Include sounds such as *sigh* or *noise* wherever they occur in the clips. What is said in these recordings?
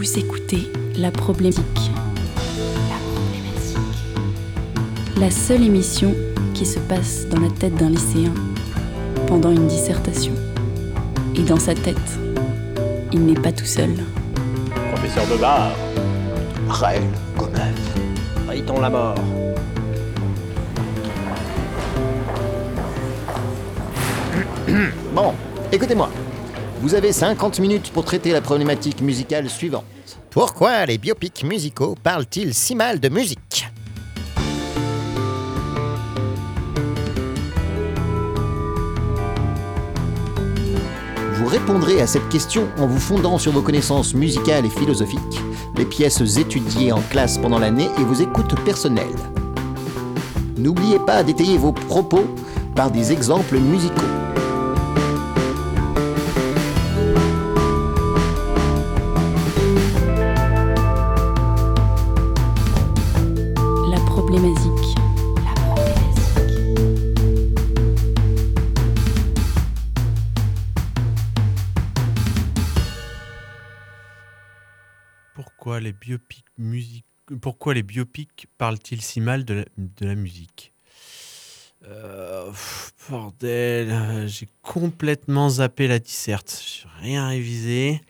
Vous écoutez La Problématique. La Problématique. La seule émission qui se passe dans la tête d'un lycéen pendant une dissertation. Et dans sa tête, il n'est pas tout seul. Professeur de bar, Raël Gomez. Riton la mort. Bon, écoutez-moi. Vous avez 50 minutes pour traiter la problématique musicale suivante. Pourquoi les biopics musicaux parlent-ils si mal de musique Vous répondrez à cette question en vous fondant sur vos connaissances musicales et philosophiques, les pièces étudiées en classe pendant l'année et vos écoutes personnelles. N'oubliez pas d'étayer vos propos par des exemples musicaux. Biopics musique Pourquoi les biopics parlent-ils si mal de la, de la musique? Euh, Bordel, j'ai complètement zappé la disserte. J'ai rien révisé.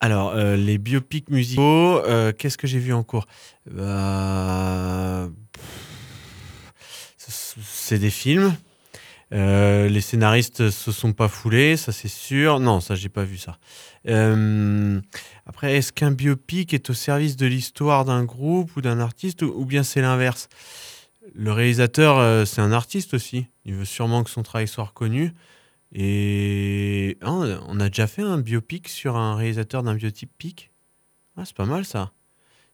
Alors, euh, les biopics musicaux, euh, qu'est-ce que j'ai vu en cours? C'est des films. Euh, les scénaristes se sont pas foulés, ça c'est sûr. Non, ça j'ai pas vu ça. Euh, après, est-ce qu'un biopic est au service de l'histoire d'un groupe ou d'un artiste, ou, bien c'est l'inverse? Le réalisateur, euh, c'est un artiste aussi. Il veut sûrement que son travail soit reconnu. Et Ah, on a déjà fait un biopic sur un réalisateur d'un biopic? Ah, c'est pas mal ça.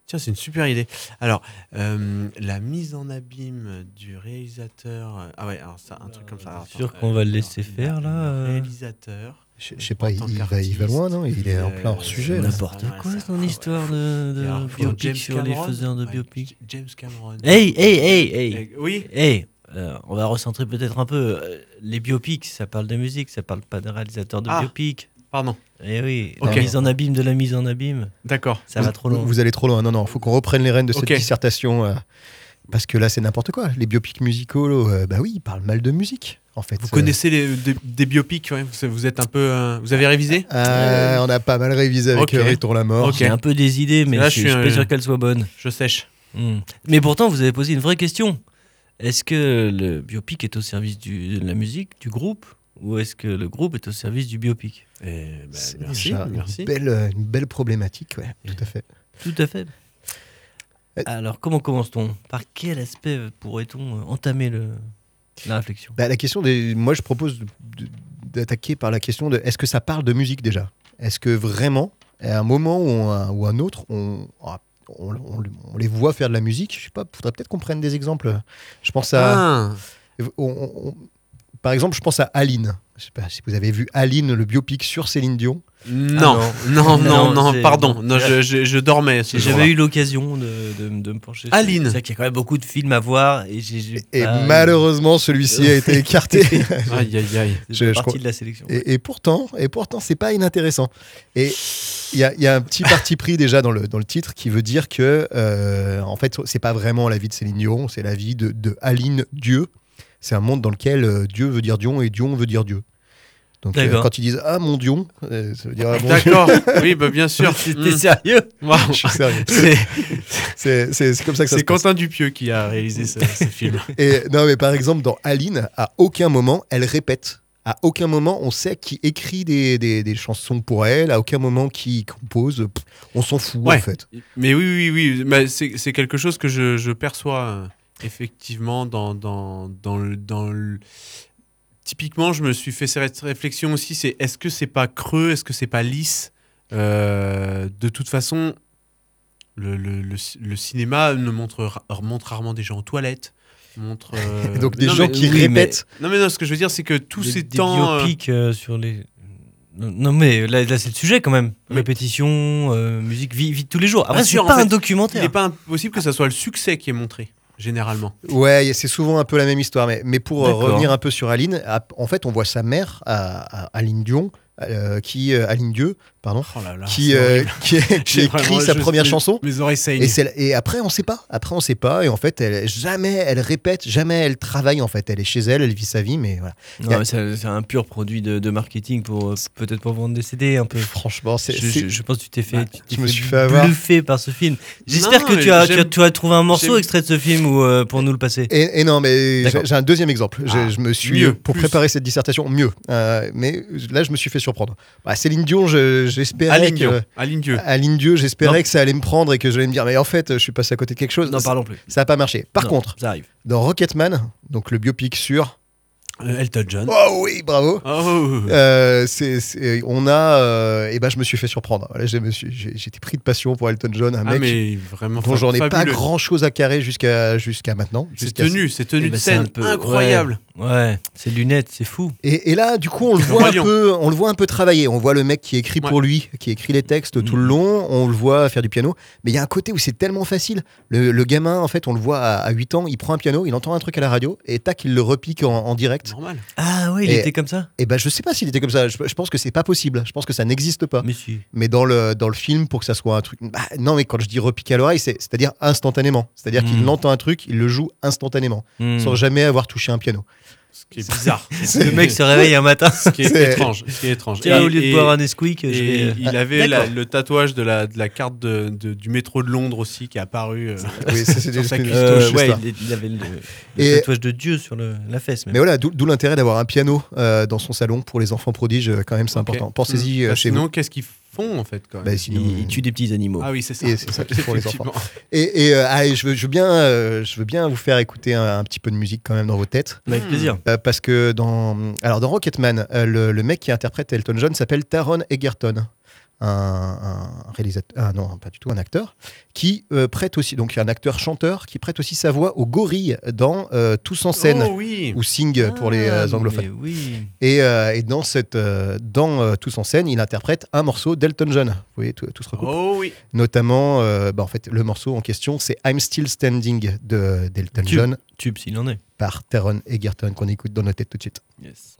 Tiens, c'est une super idée. Alors, euh, la mise en abîme du réalisateur. euh, Ah ouais, alors ça, un truc comme ça. Alors, sûr qu'on va le laisser faire, là, le euh Réalisateur. Je sais pas, il, va, il va loin, non? Il est en plein hors sujet. Euh. N'importe quoi, ton histoire de, de alors, biopic James sur les Cameron faiseurs de biopic. James Cameron. Hey, hey, hey, hey, Oui. hey euh, On va recentrer peut-être un peu. Euh, Les biopics, ça parle de musique, ça parle pas de réalisateur de Ah. biopic. Pardon. Eh oui, Ok. la mise en abîme de la mise en abîme, D'accord. ça va trop Vous- loin. Vous allez trop loin. Non, non, faut qu'on reprenne les rênes de cette dissertation. euh, parce que là, c'est n'importe quoi. Les biopics musicaux, euh, bah oui, ils parlent mal de musique, en fait. Vous Euh, connaissez les, des, des biopics ouais vous, vous êtes un peu. euh, vous avez révisé? Euh, on a pas mal révisé avec Riton la mort. Ok. J'ai un peu des idées, mais Là, je je suis pas sûr qu'elles soient bonnes. Je sèche. Hmm. Mais pourtant, vous avez posé une vraie question. Est-ce que le biopic est au service du- de la musique, du groupe, ou est-ce que le groupe est au service du biopic Eh ben, merci. déjà merci. Une, belle, euh, une belle problématique, ouais, tout à fait. Tout à fait. Euh, Alors, comment commence-t-on? Par quel aspect pourrait-on euh, entamer le, la réflexion? Bah, la question des. Moi, je propose d'attaquer par la question de est-ce que ça parle de musique déjà? Est-ce que vraiment, à un moment ou un, ou un autre, on, on, on- on les voit faire de la musique? Je sais pas, faudrait peut-être qu'on prenne des exemples. Je pense à. Ah, on- on- on- par exemple, je pense à Aline. Je sais pas si vous avez vu Aline, le biopic sur Céline Dion. non, Ah, non, non, Non, non, c'est- pardon. Non, je, je, je dormais. jamais eu l'occasion de, de- de me pencher. sur- Aline. C'est vrai qu'il y a quand même beaucoup de films à voir et j'ai. j'ai Et pas- malheureusement, celui-ci a été *laughs* écarté. Aïe, aïe, aïe. C'est partie crois- de la sélection. Et, et pourtant, et pourtant, c'est pas inintéressant. Et il y a, il y a un petit parti pris déjà dans le, dans le titre qui veut dire que, euh, en fait, c'est pas vraiment la vie de Céline Dion, c'est la vie de, de Aline Dieu. C'est un monde dans lequel euh, Dieu veut dire Dion et Dion veut dire Dieu. Donc euh, quand ils disent ah mon Dion, euh, ça veut dire ah, mon Dieu. D'accord. *laughs* Oui, bah, bien sûr. *laughs* C'était Mm. sérieux Waouh. Je suis sérieux. *laughs* C'est C'est c'est- c'est comme ça que ça c'est se passe. Quentin Dupieux qui a réalisé ce, ce film. Et non, mais par exemple, dans Aline, à aucun moment, elle répète. À aucun moment, on sait qui écrit des, des- des chansons pour elle. À aucun moment, qui compose. Pff, On s'en fout, Ouais. en fait. Mais oui, oui, oui. mais c'est c'est quelque chose que je, je perçois euh, effectivement dans, dans, dans, le, dans le- Typiquement, je me suis fait cette réflexion aussi c'est est-ce que c'est pas creux Est-ce que c'est pas lisse? Euh, De toute façon, le, le, le, le cinéma ne montre, montre rarement des gens en toilette. Montre, *laughs* euh, donc, des non, gens mais- qui oui, mais- répètent. Non, mais non, ce que je veux dire, c'est que tous des, ces des temps. euh, biopics euh, sur les. Non, mais là, là, c'est le sujet quand même. Oui. Répétition, euh, musique, vie, vie de tous les jours. Après, c'est pas fait, un Il documentaire. n'est pas impossible que ça soit le succès qui est montré, généralement. Ouais, c'est souvent un peu la même histoire. Mais, mais pour euh, revenir un peu sur Aline, en fait, on voit sa mère, à, à- Aline Dion, euh, qui, euh, Aline Dieu, pardon, Oh là là, qui, euh, qui, *laughs* qui écrit vraiment- sa première chanson. Mes oreilles saignent. Et, et après, on sait pas. Après, on sait pas. Et en fait, elle, jamais elle répète, jamais elle travaille. En fait, elle est chez elle, elle vit sa vie, mais voilà. C'est c'est un pur produit de, de marketing pour peut-être pour vendre des CD un peu. Franchement, c'est. Je, c'est- je- je pense que tu t'es fait, Bah, tu t'es je me suis fait avoir. bluffer par ce film. J'espère Non, que tu as, tu, as, j'aime- tu as trouvé un morceau j'aime- extrait de ce film ou, euh, pour nous le passer. Et, et non, mais j'ai j'ai un deuxième exemple. Ah, je me suis mieux, pour plus. préparer cette dissertation mieux, Euh, mais là, je me suis fait surprendre. Bah, Céline Dion, je- j'espérais que. Aline Dieu. J'espérais que ça allait me prendre et que j'allais me dire, mais en fait, je suis passé à côté de quelque chose. Non, ça parlons plus. n'a pas marché. Par Non, contre, ça arrive. dans Rocketman, donc le biopic sur. Euh, Elton John. Oh oui, bravo! Oh. Euh, c'est- c'est- on a, euh, et ben je me suis fait surprendre. Voilà, j'ai- j'étais pris de passion pour Elton John, un Ah, mec mais vraiment. dont j'en ai pas grand chose à carrer jusqu'à jusqu'à maintenant. C'est jusqu'à- tenu, c'est tenu Eh de ben, c'est scène peu- incroyable. Ouais, ces lunettes, c'est fou. Et, et là, du coup, on le voit un peu, on le voit un peu travailler. On voit le mec qui écrit pour lui, qui écrit les textes tout le Mhm. long. On le voit faire du piano. Mais il y a un côté où c'est tellement facile. Le, le gamin, en fait, on le voit à, à 8 ans, il prend un piano, il entend un truc à la radio et tac, il le repique en, en direct. Normal. Ah ouais, il Et- était comme ça Et ben, je sais pas s'il était comme ça. Je, je pense que c'est pas possible. Je pense que ça n'existe pas. Mais si. Mais dans le, dans le film, pour que ça soit un truc. Bah, non, mais quand je dis repiquer à l'oreille, c'est- c'est-à-dire instantanément. C'est-à-dire qu'il Mhm. entend un truc, il le joue instantanément, Hmm. sans jamais avoir touché un piano. Ce qui est bizarre. *laughs* Le mec se réveille un matin. Ce qui est C'est- étrange. Ce qui est étrange. Tiens, Et- au lieu de boire un Nesquik, je vais. euh, il avait la- le tatouage de la, de la carte de- de- du métro de Londres aussi qui est apparu. euh, *laughs* Oui, une Euh, ouais, il, il avait le, le Et- tatouage de Dieu sur le- la fesse. même. Mais voilà, d'où d'où l'intérêt d'avoir un piano euh, dans son salon pour les enfants prodiges, euh, quand même, c'est important. Pensez-y Bah, chez sinon, vous. qu'est-ce qu'ils font en fait quand même Bah, sinon, il, il tue des petits animaux. Ah oui, c'est ça. Et c'est ça qu'il faut pour les. Et, et, euh, allez, je veux, je veux bien, euh, je veux bien vous faire écouter un, un petit peu de musique quand même dans vos têtes. Avec Hmm. plaisir. Euh, parce que dans, alors dans Rocketman, euh, le, le mec qui interprète Elton John s'appelle Taron Egerton. Un, un réalisateur, ah non, pas du tout, un acteur, qui euh, prête aussi, donc un acteur-chanteur, qui prête aussi sa voix aux gorilles dans euh, Tous en scène, Oh oui. ou Sing pour les euh, Ah, anglophones. mais Oui. Et, euh, et dans, cette, euh, dans euh, Tous en scène, il interprète un morceau d'Elton John. Vous voyez, tout, tout se recoupe. Oh oui. Notamment, euh, bah, en fait, le morceau en question, c'est I'm Still Standing de- d'Elton Tube. John Tube s'il en est. par Taron Egerton qu'on écoute dans nos têtes tout de suite. Yes.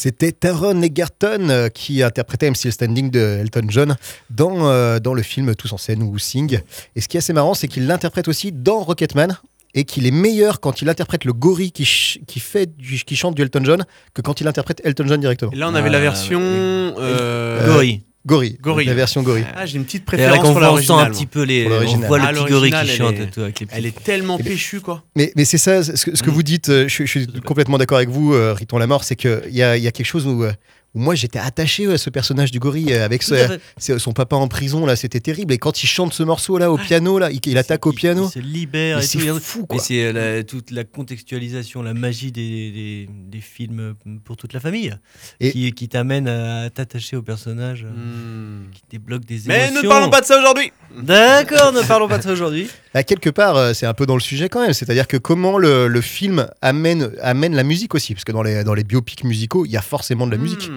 C'était Taron Egerton euh, qui interprétait I'm Still Standing de Elton John dans, euh, dans le film Tous en scène ou Sing. Et ce qui est assez marrant, c'est qu'il l'interprète aussi dans Rocketman et qu'il est meilleur quand il interprète le gorille qui, ch- qui, fait du- qui chante du Elton John que quand il interprète Elton John directement. Et là, on avait la Ah, version. euh, Gorille. Gorille, Gorille. la version gorille. Ah, j'ai une petite Et là préférence qu'on pour voit, on sent l'original. un petit peu les. On voit le Ah, petit gorille qui chante elle est- et tout, avec les petits. Elle est tellement Et- péchue, quoi. Mais, mais c'est ça, ce que, ce que Mm. vous dites, euh, je, je suis complètement d'accord avec vous, euh, Riton Lamort, c'est qu'il y a, il y a quelque chose où, euh, où moi j'étais attaché à ce personnage du gorille euh, avec ce- c'est- son papa en prison, là, c'était terrible. Et quand il chante ce morceau là au piano, là, il, il attaque au piano. Il se libère Mais c'est fou, Mais quoi. c'est euh, la- toute la contextualisation, la magie des, des, des films euh, pour toute la famille Et- qui, qui t'amène à t'attacher au personnage, euh, Hmm. qui débloque des Mais émotions. ne parlons pas de ça aujourd'hui D'accord, ne parlons pas de ça aujourd'hui. À *laughs* quelque part, euh, c'est un peu dans le sujet quand même. C'est-à-dire que comment le, le film amène, amène la musique aussi. Parce que dans les, dans les biopics musicaux, il y a forcément de la musique.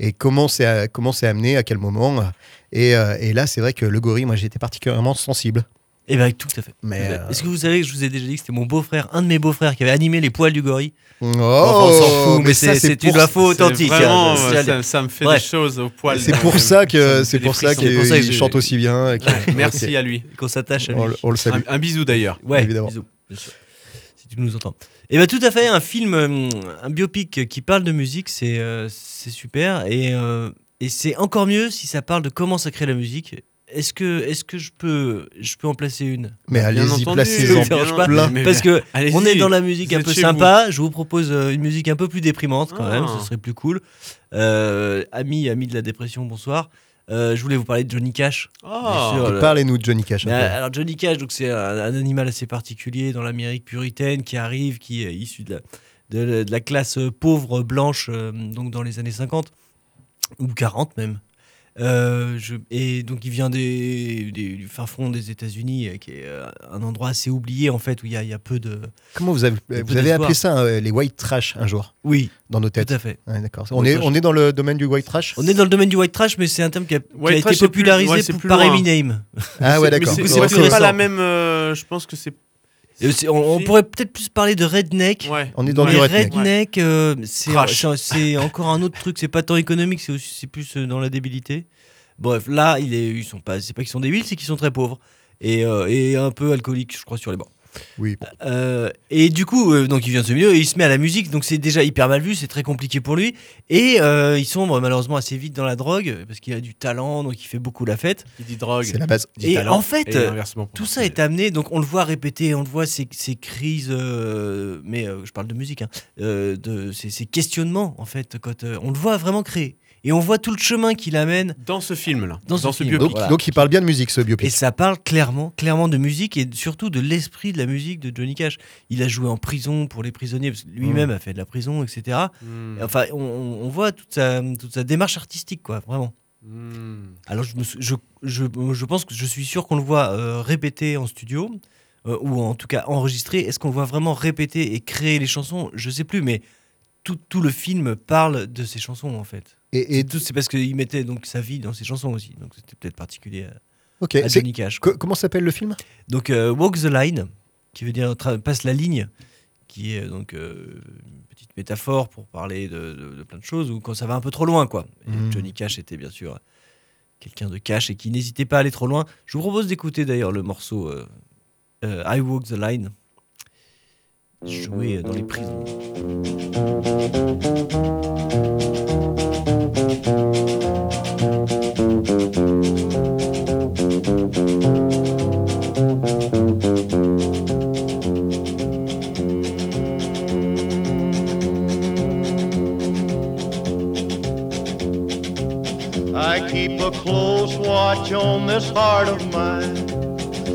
Et comment c'est euh, comment c'est amené, à quel moment. Et, euh, et là, c'est vrai que le gorille, moi, j'étais particulièrement sensible. Eh bien, tout à fait. Mais, Tout à fait. euh, Est-ce que vous savez que je vous ai déjà dit que c'était mon beau-frère, un de mes beaux-frères, qui avait animé les poils du gorille? Oh, Enfin, on s'en fout, mais ça, c'est- une info authentique. Vraiment, hein, c'est- ça, ça me fait Bref. des choses au poil. C'est pour ça que c'est pour ça qu'il chante aussi bien. et que- Ouais, Merci *laughs* à lui. qu'on s'attache à lui. On, le- on le salue. Un, un bisou d'ailleurs. Ouais, Évidemment. bisous, bien sûr. Si tu nous entends. Et bien tout à fait, un film, euh, un biopic qui parle de musique, c'est euh, super. Et, euh, et c'est encore mieux si ça parle de comment ça crée la musique. Est-ce que, est que je, peux, je peux en placer une? Mais allez-y, placez-en plein. Parce que on est dans la musique un peu sympa. Je vous propose euh, une musique un peu plus déprimante quand Ah. même, ce serait plus cool. Euh, amis, amis de la dépression, bonsoir. Euh, je voulais vous parler de Johnny Cash. Oh. Le- Parlez-nous de Johnny Cash. un mais, peu. alors Johnny Cash, donc c'est un, un animal assez particulier dans l'Amérique puritaine qui arrive, qui est issu de la, de, de la classe pauvre blanche, euh, donc dans les années 50 ou 40 même. Euh, je- et donc il vient des, des- du fin fond des États-Unis, euh, qui est euh, un endroit assez oublié en fait où il y a, il y a peu de. Comment vous avez, vous avez appelé ça euh, les white trash un jour? Oui, dans nos tout têtes à fait. Ouais, D'accord. On est, on est dans le domaine du white trash? On est dans le domaine du white trash, mais c'est un terme qui a, qui a été plus- popularisé ouais, par loin. Eminem. Ah ouais, d'accord. c'est- C'est c'est pas la même. euh, je pense que c'est. On, pourrait peut-être plus parler de redneck. Ouais. On est dans du redneck. redneck, euh, c'est c'est *laughs* encore un autre truc. C'est pas tant économique, c'est aussi c'est plus euh, dans la débilité. Bref, là, ils sont pas, c'est pas qu'ils sont débiles, c'est qu'ils sont très pauvres et, euh, et un peu alcooliques, je crois, sur les bords. Oui. Euh, et du coup, euh, donc il vient de ce milieu et il se met à la musique, donc c'est déjà hyper mal vu, c'est très compliqué pour lui. Et euh, il sombre malheureusement assez vite dans la drogue parce qu'il a du talent, donc il fait beaucoup la fête. Il dit drogue. C'est la base. dit Et talent, en fait, et. Tout ça est amené, donc on le voit répéter, on le voit ces, ces crises, euh, mais euh, je parle de musique, hein, euh, de ces, ces questionnements en fait, quand euh, on le voit vraiment créer. Et on voit tout le chemin qu'il amène, Dans ce film-là. Dans ce film. biopic. Donc, Voilà. donc il parle bien de musique ce et biopic. ça parle clairement, clairement de musique et surtout de l'esprit de la musique de Johnny Cash. Il a joué en prison pour les prisonniers, parce que lui-même a fait de la prison, etc. Hmm. Enfin, on, voit toute sa, toute sa démarche artistique, quoi, vraiment. Hmm. Alors, je, me je, je, je pense que je suis sûr qu'on le voit euh, répéter en studio, euh, ou en tout cas enregistrer. Est-ce qu'on le voit vraiment répéter et créer les chansons? Je sais plus, mais tout, tout le film parle de ces chansons, en fait. Et, Et c'est parce qu'il mettait donc sa vie dans ses chansons aussi. Donc, c'était peut-être particulier à, ok. à c'est- Johnny Cash. quoi. comment s'appelle le film? Donc, euh, Walk the Line, qui veut dire passe la ligne, qui est euh, donc euh, une petite métaphore pour parler de, de- de plein de choses, ou quand ça va un peu trop loin, quoi. Et Mhm. Johnny Cash était bien sûr quelqu'un de cash et qui n'hésitait pas à aller trop loin. Je vous propose d'écouter d'ailleurs le morceau euh, I Walk the Line, joué dans les prisons. I keep a close watch on this heart of mine.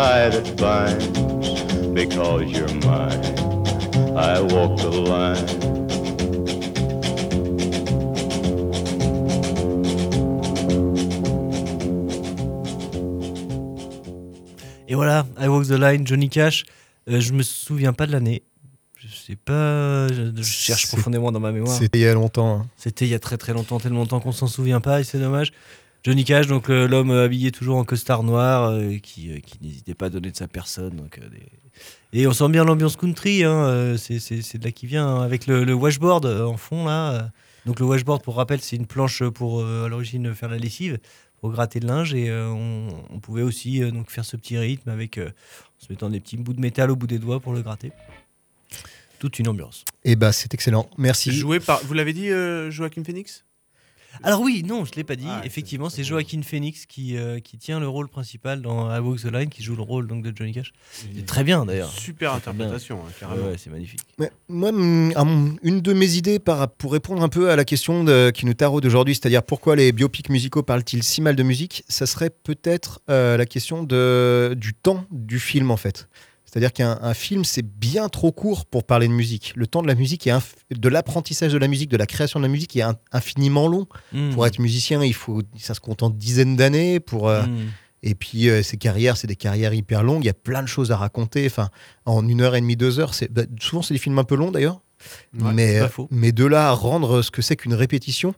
Tie that binds. Because you're mine, I walk the line. Et voilà, I Walk the Line, Johnny Cash. Euh, je me souviens pas de l'année. Je sais pas. Je, je cherche profondément dans ma mémoire. C'était il y a longtemps. hein. C'était il y a très très longtemps, tellement longtemps qu'on s'en souvient pas et c'est dommage. Johnny Cash, donc euh, l'homme euh, habillé toujours en costard noir, euh, qui, euh, qui n'hésitait pas à donner de sa personne. Donc, euh, des- Et on sent bien l'ambiance country, hein, euh, c'est de là qui vient, hein, avec le, le washboard en fond là. euh. Donc le washboard, pour rappel, c'est une planche pour euh, à l'origine faire la lessive, pour gratter le linge. Et euh, on, on pouvait aussi euh, donc faire ce petit rythme avec euh, en se mettant des petits bouts de métal au bout des doigts pour le gratter. Toute une ambiance. Et bah, c'est excellent. Merci. Joué par. Vous l'avez dit, euh, Joachim Phoenix? Alors oui, non, je l'ai pas dit. Ah, Effectivement, c'est- Joaquin Phoenix qui, euh, qui tient le rôle principal dans I Walk the Line, qui joue le rôle donc de Johnny Cash. C'est très bien d'ailleurs. Super interprétation, hein, carrément. ouais, c'est magnifique. Ouais, moi, mon- une de mes idées par- pour répondre un peu à la question de- qui nous taraude aujourd'hui, c'est-à-dire pourquoi les biopics musicaux parlent-ils si mal de musique, ça serait peut-être euh, la question de, du temps du film en fait. C'est-à-dire qu'un un film, c'est bien trop court pour parler de musique. Le temps de la musique et de l'apprentissage de la musique, de la création de la musique est in- infiniment long. Mm. Pour être musicien, il faut, ça se compte en dizaines d'années. Pour, euh, Mm. Et puis, euh, ces carrières, c'est des carrières hyper longues. Il y a plein de choses à raconter. Enfin, en une heure et demie, deux heures, bah, souvent c'est des films un peu longs d'ailleurs. Ouais, mais, euh, mais de là à rendre ce que c'est qu'une répétition,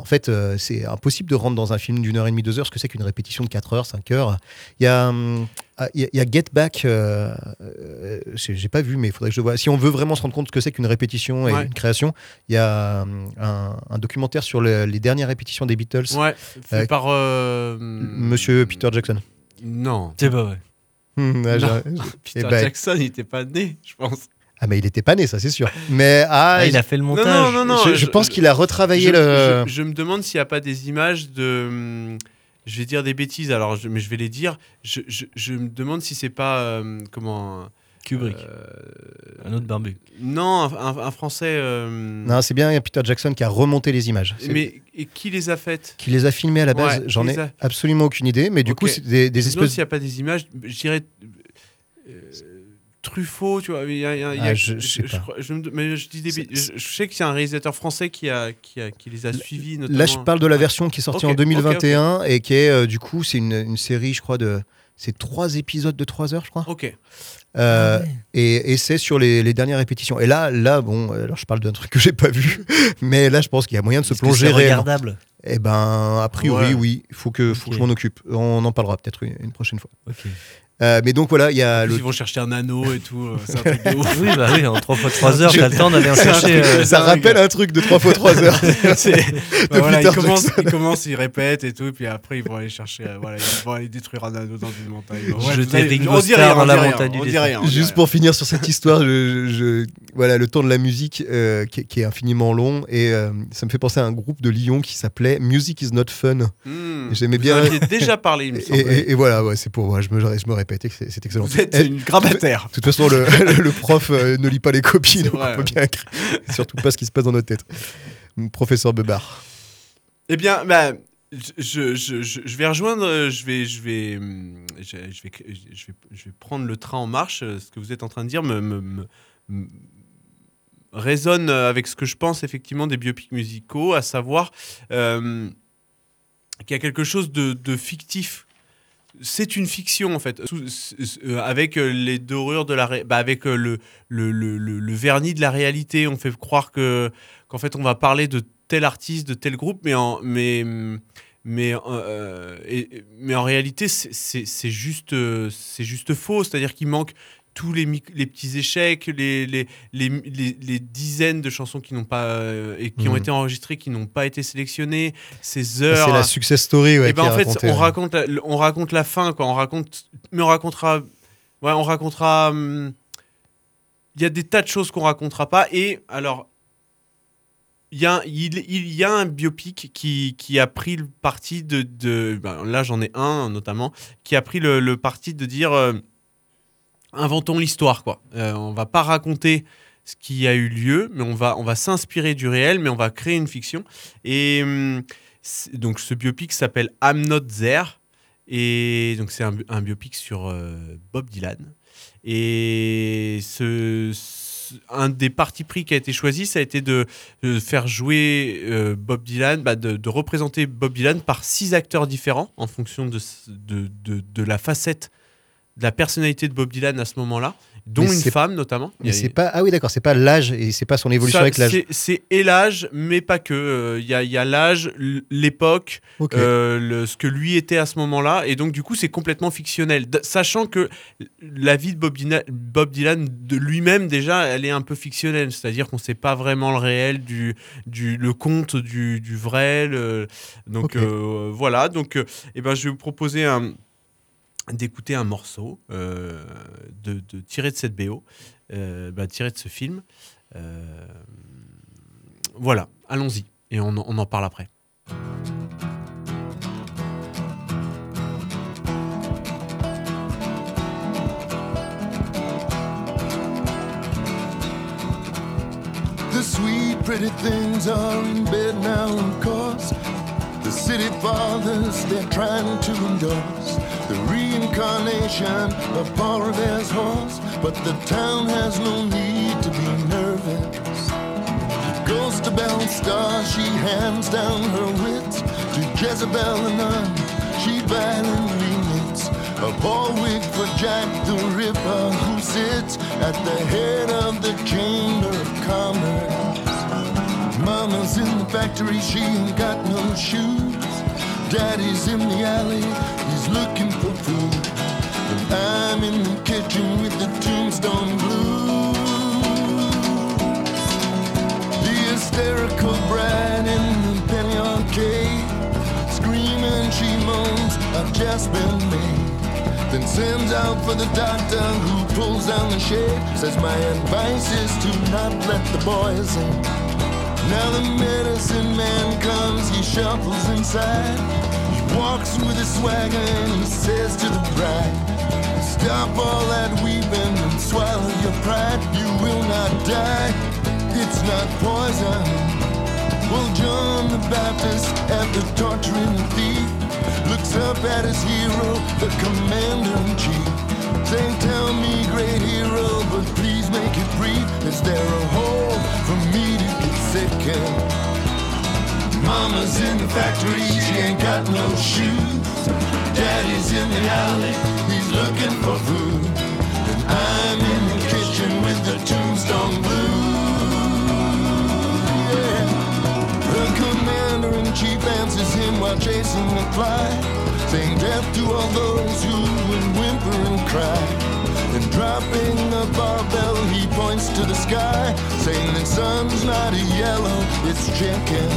en fait, euh, c'est impossible de rendre dans un film d'une heure et demie, deux heures ce que c'est qu'une répétition de 4 heures, 5 heures. Il y a, hum, ah, il y a, Get Back, euh, euh, j'ai pas vu, mais il faudrait que je le voie. Si on veut vraiment se rendre compte ce que c'est qu'une répétition et Ouais. une création, il y a hum, un, un documentaire sur le- les dernières répétitions des Beatles. Ouais, fait Euh, par. euh, Monsieur Peter Jackson. Non. C'est pas vrai. *laughs* Ah, Non. j'ai- *laughs* Peter Eh ben- Jackson, il était pas né, je pense. Ah, mais il était pas né, ça c'est sûr. Mais ah, Ah, il a fait le montage. non, non, non. je, je je- pense qu'il a retravaillé je, le. je- je me demande s'il n'y a pas des images de. hum, Je vais dire des bêtises, alors, je- mais je vais les dire. Je, je- je me demande si c'est pas. euh, comment. Kubrick, euh, un autre barbu. non, un, un- un français. euh, Non, c'est bien Peter Jackson qui a remonté les images. Mais et qui les a faites? Qui les a filmés à la base, Ouais, j'en ai a- absolument aucune idée. Mais du Ok. coup, c'est des, des espèces. s'il n'y a pas des images, je dirais. euh, Truffaut, tu vois. il y a- il y a- il y a- Ah, je- je sais pas. crois- je me- mais je dis des C'est- bêtises. Je, je sais qu'il y a un réalisateur français qui, a, qui, a- qui les a suivis. Notamment. Là, je parle de la version qui est sortie en ok, 2021 et qui est euh, du coup, c'est une, une série, je crois, de. C'est trois épisodes de trois heures, je crois. Ok. Euh, Ah ouais. et, et c'est sur les, les dernières répétitions. Et là, là, bon, alors je parle d'un truc que j'ai pas vu, *laughs* mais là, je pense qu'il y a moyen de se plonger c'est regardable? Eh ben, a priori, Ouais. oui. Il faut que, faut que Ok. je m'en occupe. On en parlera peut-être une, une prochaine fois. Ok. Euh, mais donc voilà, il y a plus, le. Ils vont chercher un anneau et tout. euh, C'est un truc de *laughs* ouf. Oui, bah oui, en 3 fois 3 *laughs* heures, t'as le temps d'aller en chercher. euh, Ça rappelle un truc de 3 fois 3 heures. *laughs* C'est- bah voilà, ils, commencent, ils commencent, ils répètent et tout, et puis après ils vont aller chercher, euh, voilà, ils vont aller détruire un anneau dans une montagne. Ouais, Jeter Ringo Starr rien, dans on la dit rien, montagne du Juste pour finir sur cette histoire, je, je- voilà, le temps de la musique qui, est- qui est infiniment long et ça me fait penser à un groupe de Lyon qui s'appelait Music is not fun. Hmm. J'aimais Vous bien- en aviez déjà parlé, il me Et, semble. et- et voilà, ouais, c'est pour, je, me, je me répète, c'est excellent. Vous êtes une grammaire. de toute façon, *laughs* le, le prof euh, ne lit pas les copies, donc vrai, on peut ouais. bien écrire. Surtout pas ce qui se passe dans notre tête. Professeur Bebar. Eh bien, bah, je, je, je, je vais rejoindre, euh, je vais, je vais, hum, je, vais, je vais, je vais prendre le train en marche. euh, Ce que vous êtes en train de dire me, me- me- me résonne avec ce que je pense effectivement des biopics musicaux, à savoir euh, qu'il y a quelque chose de, de fictif. C'est une fiction en fait, euh, avec euh, les dorures de la, bah, avec euh, le, le, le, vernis de la réalité. On fait croire que qu'en fait on va parler de tel artiste, de tel groupe, mais en, mais, mais, mais en réalité, c'est- juste, c'est juste faux. C'est-à-dire qu'il manque tous les, petits échecs, les, les, les, les- les dizaines de chansons qui n'ont pas euh, et qui ont Mhm. été enregistrées, qui n'ont pas été sélectionnées, ces C'est heures. la success story, ouais. Et ben qui en fait, on ouais. raconte, la, on raconte la fin, quoi. On raconte, mais on racontera, ouais, on racontera. hum, Il y a des tas de choses qu'on racontera pas. Et alors, il y a, il, il y a un biopic qui, qui a pris le parti de, de ben, là j'en ai un notamment, qui a pris le, le parti de dire, euh, inventons l'histoire, quoi. Euh, on va pas raconter ce qui a eu lieu, mais on va, on va s'inspirer du réel, mais on va créer une fiction. Et hum, donc ce biopic s'appelle I'm Not There. Et donc c'est un, bi- un biopic sur euh, Bob Dylan. Et un des partis pris qui a été choisi, ça a été de, faire jouer euh, Bob Dylan, bah, de, représenter Bob Dylan par six acteurs différents en fonction de- de la facette de la personnalité de Bob Dylan à ce moment-là, dont Mais une femme notamment. Mais c'est pas. Ah oui, d'accord, c'est pas l'âge et c'est pas son évolution ça, avec l'âge. c'est- et l'âge, mais pas que. Euh, Il y a, l'âge, l'époque, euh, ce que lui était à ce moment-là. Et donc, du coup, c'est complètement fictionnel. D- sachant que la vie de Bob Dylan, Bob Dylan de lui-même, déjà, elle est un peu fictionnelle. C'est-à-dire qu'on ne sait pas vraiment le réel, du, du, le conte du, du vrai. le- donc, euh, voilà. Donc, euh, eh ben, je vais vous proposer un d'écouter un morceau euh, de, tiré de cette BO, euh, bah, tiré de ce film. Euh, voilà, allons-y et on, en- parle après. The sweet, pretty things are in now, of. The city fathers, they're trying to endorse the reincarnation of Revere's horse. But the town has no need to be nervous. Goes to Belle Star, she hands down her wits to Jezebel the nun. She violently knits a ball wig for Jack the Ripper, who sits at the head of the Chamber of Commerce. Mama's in the factory, she ain't got no shoes. Daddy's in the alley, he's looking for food. And I'm in the kitchen with the tombstone blues. The hysterical bride in the penny arcade. Screaming, she moans, I've just been made. Then sends out for the doctor who pulls down the shade. Says, My advice is to not let the boys in. Now the medicine man comes, he shuffles inside. He walks with a swagger and he says to the bride, Stop all that weeping and swallow your pride. You will not die, it's not poison. Well, John the Baptist, at the torturing thief, looks up at his hero, the commander in chief. Saying, Tell me, great hero, but please make it brief. Is there a hole for me to Mama's in the factory, she ain't got no shoes. Daddy's in the alley, he's looking for food. And I'm in the kitchen with the tombstone blues. Yeah. The commander in chief answers him while chasing the fly, saying death to all those who will whimper and cry. And dropping the barbell, he points to the sky, saying the sun's not a yellow, it's chicken.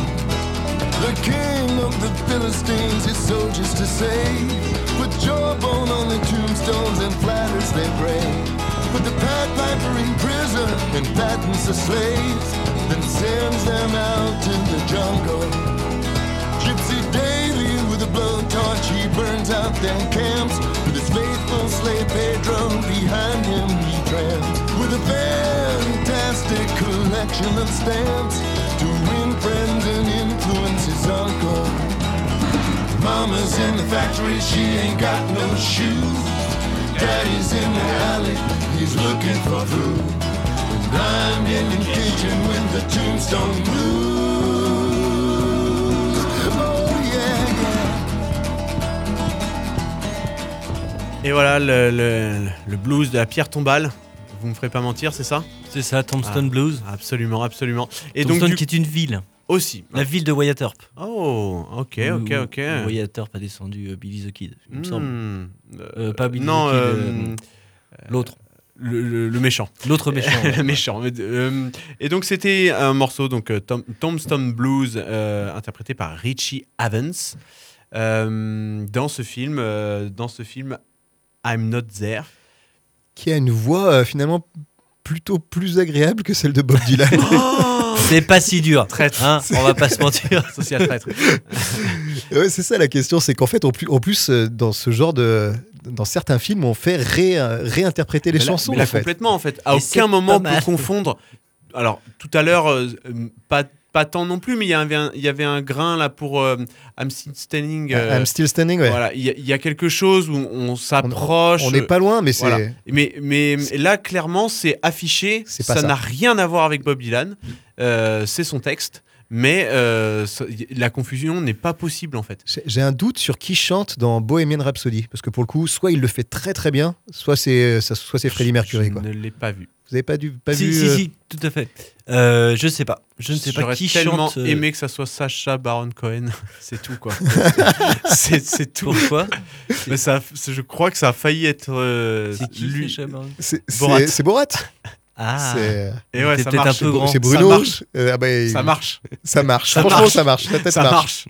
The king of the Philistines, his soldiers to save. Put jawbone on the tombstones and flatters their grave. Put the Pied Piper in prison and fattens the slaves. Then sends them out to the jungle. Gypsy with a blowtorch, he burns out their camps. With his faithful slave Pedro behind him, he tramps. With a fantastic collection of stamps to win friends and influence his uncle. Mama's in the factory, she ain't got no shoes. Daddy's in the alley, he's looking for food. And I'm in the kitchen with the tombstone blues. Et voilà le, le- le blues de la pierre tombale. Vous me ferez pas mentir, c'est ça? C'est ça, Tombstone Ah. Blues. Absolument, absolument. Et Tombstone donc du- qui est une ville. aussi. La ville de Wyatt Earp. Oh, ok, ok, ok. Wyatt Earp a descendu euh, Billy the Kid, il me semble. Hmm, Euh, pas Billy non, the Kid, euh, euh, L'autre. le, le- le méchant. L'autre méchant. *laughs* ouais. le méchant. Euh, et donc c'était un morceau, donc euh, Tom- Tombstone Blues, euh, interprété par Richie Evans euh, dans ce film, euh, dans ce film I'm Not There. Qui a une voix euh, finalement plutôt plus agréable que celle de Bob Dylan. *laughs* C'est pas si dur. Traître. Hein, on va pas se *laughs* mentir. Social traître. Ouais, c'est ça la question, c'est qu'en fait, en plus, en plus, euh, dans ce genre de. Dans certains films, on fait ré- réinterpréter les là- chansons. mais là, en fait. complètement en fait. À Et aucun moment on pas peut mal. confondre. Alors tout à l'heure, euh, euh, pas pas tant non plus, mais il y avait un, il y avait un grain là pour euh, I'm Still Standing. euh, I'm still standing, ouais. Voilà, il y, a- il y a quelque chose où on s'approche. On n'est pas loin, mais c'est. Voilà. Mais, mais là, clairement, c'est affiché. Ça ça. n'a rien à voir avec Bob Dylan. Euh, c'est son texte. Mais euh, la confusion n'est pas possible, en fait. J'ai- un doute sur qui chante dans Bohemian Rhapsody. Parce que pour le coup, soit il le fait très très bien, soit c'est ça- soit c'est Freddie Mercury. Je Quoi. ne l'ai pas vu. Vous avez pas, du, pas si, vu si, euh, si, tout à fait. Euh, je sais pas. Je ne sais pas qui tellement chante. euh, aimé que ça soit Sacha Baron Cohen. *laughs* c'est tout, quoi. *laughs* c'est tout. Pourquoi *laughs* Mais ça, a- je crois que ça a failli être euh, C'est qui lui. Sacha Baron C'est Borat. Ah, C'est Et ouais, ça peut-être marche. un peu grand. c'est Ça Bruno. marche. Euh, ah bah, Ça marche. Ça marche. Ça Franchement, marche. ça marche. La tête Ça marche.